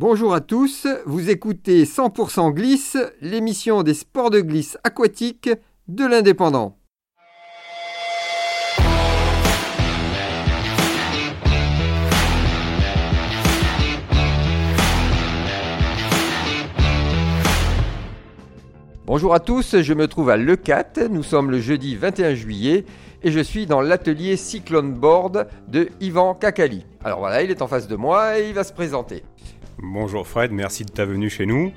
Bonjour à tous, vous écoutez 100% Glisse, l'émission des sports de glisse aquatique de l'Indépendant. Bonjour à tous, je me trouve à Le 4, nous sommes le jeudi 21 juillet et je suis dans l'atelier Cyclone Board de Yvan Kakali. Alors voilà, il est en face de moi et il va se présenter. Bonjour Fred, merci de ta venue chez nous.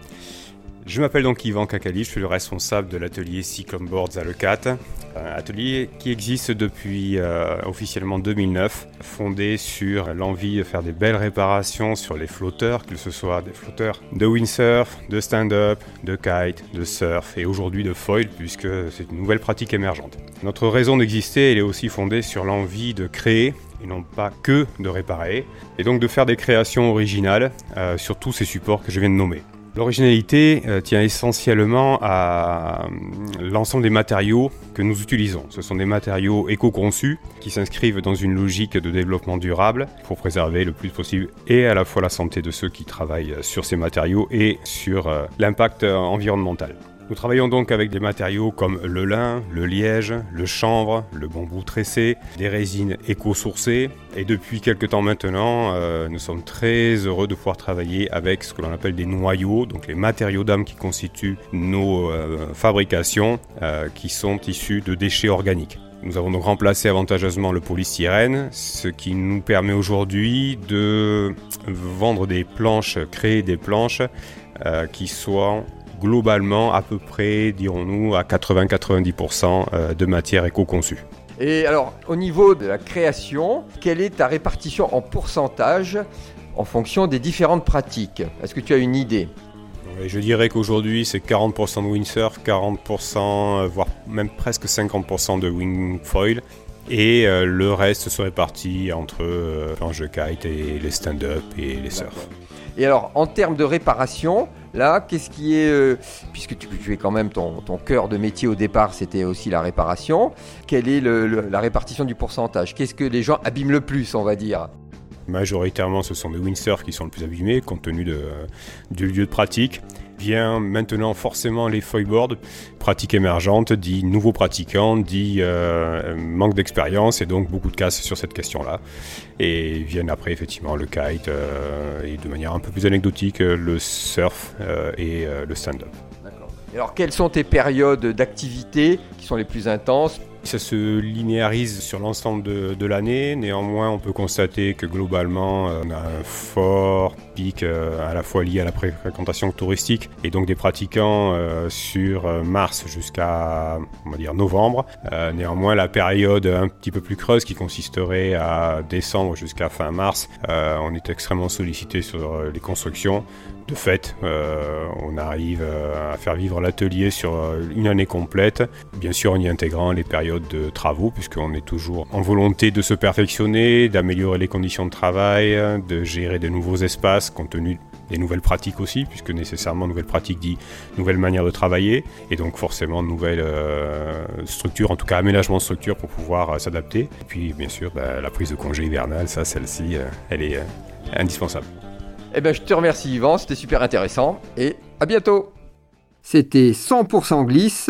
Je m'appelle donc Yvan Kakali, je suis le responsable de l'atelier Cyclone Boards à Lecate, un atelier qui existe depuis euh, officiellement 2009, fondé sur l'envie de faire des belles réparations sur les flotteurs, que ce soit des flotteurs de windsurf, de stand-up, de kite, de surf et aujourd'hui de foil puisque c'est une nouvelle pratique émergente. Notre raison d'exister, elle est aussi fondée sur l'envie de créer et non pas que de réparer, et donc de faire des créations originales euh, sur tous ces supports que je viens de nommer. L'originalité euh, tient essentiellement à euh, l'ensemble des matériaux que nous utilisons. Ce sont des matériaux éco-conçus qui s'inscrivent dans une logique de développement durable pour préserver le plus possible et à la fois la santé de ceux qui travaillent sur ces matériaux et sur l'impact environnemental. Nous travaillons donc avec des matériaux comme le lin, le liège, le chanvre, le bambou tressé, des résines éco-sourcées. Et depuis quelques temps maintenant, euh, nous sommes très heureux de pouvoir travailler avec ce que l'on appelle des noyaux, donc les matériaux d'âme qui constituent nos euh, fabrications, euh, qui sont issus de déchets organiques. Nous avons donc remplacé avantageusement le polystyrène, ce qui nous permet aujourd'hui de vendre des planches, créer des planches qui soient globalement à peu près, dirons-nous, à 80-90% euh, de matière éco-conçue. Et alors, au niveau de la création, quelle est ta répartition en pourcentage en fonction des différentes pratiques? Est-ce que tu as une idée? Je dirais qu'aujourd'hui c'est 40% de windsurf, 40%, euh, voire même presque 50% de wingfoil. Et euh, le reste se répartit entre de kite et les stand-up et les surf. Et alors, en termes de réparation, là, qu'est-ce qui est. Euh, puisque tu, tu, es quand même ton, ton cœur de métier au départ, c'était aussi la réparation. Quelle est la répartition du pourcentage? Qu'est-ce que les gens abîment le plus, on va dire? Majoritairement, ce sont des windsurf qui sont le plus abîmés, compte tenu du lieu de pratique vient maintenant forcément les foilboards, pratique émergente, dit nouveaux pratiquants, dit euh, manque d'expérience et donc beaucoup de casse sur cette question-là. Et viennent après effectivement le kite euh, et de manière un peu plus anecdotique le surf euh, et le stand-up. Alors quelles sont tes périodes d'activité qui sont les plus intenses ça se linéarise sur l'ensemble de, l'année. Néanmoins, on peut constater que globalement, euh, on a un fort pic euh, à la fois lié à la fréquentation touristique et donc des pratiquants euh, sur mars jusqu'à on va dire novembre. néanmoins, la période un petit peu plus creuse qui consisterait à décembre jusqu'à fin mars, on est extrêmement sollicité sur les constructions. De fait, on arrive à faire vivre l'atelier sur une année complète, bien sûr en y intégrant les périodes de travaux, puisqu'on est toujours en volonté de se perfectionner, d'améliorer les conditions de travail, de gérer de nouveaux espaces compte tenu des nouvelles pratiques aussi, puisque nécessairement nouvelles pratiques dit nouvelle manière de travailler, et donc forcément nouvelles euh, structures, en tout cas aménagement de structure pour pouvoir euh, s'adapter. Et puis bien sûr, bah, la prise de congé hivernal, ça, celle-ci, euh, elle est indispensable. Eh bien, je te remercie Yvan, c'était super intéressant, et à bientôt C'était 100% glisse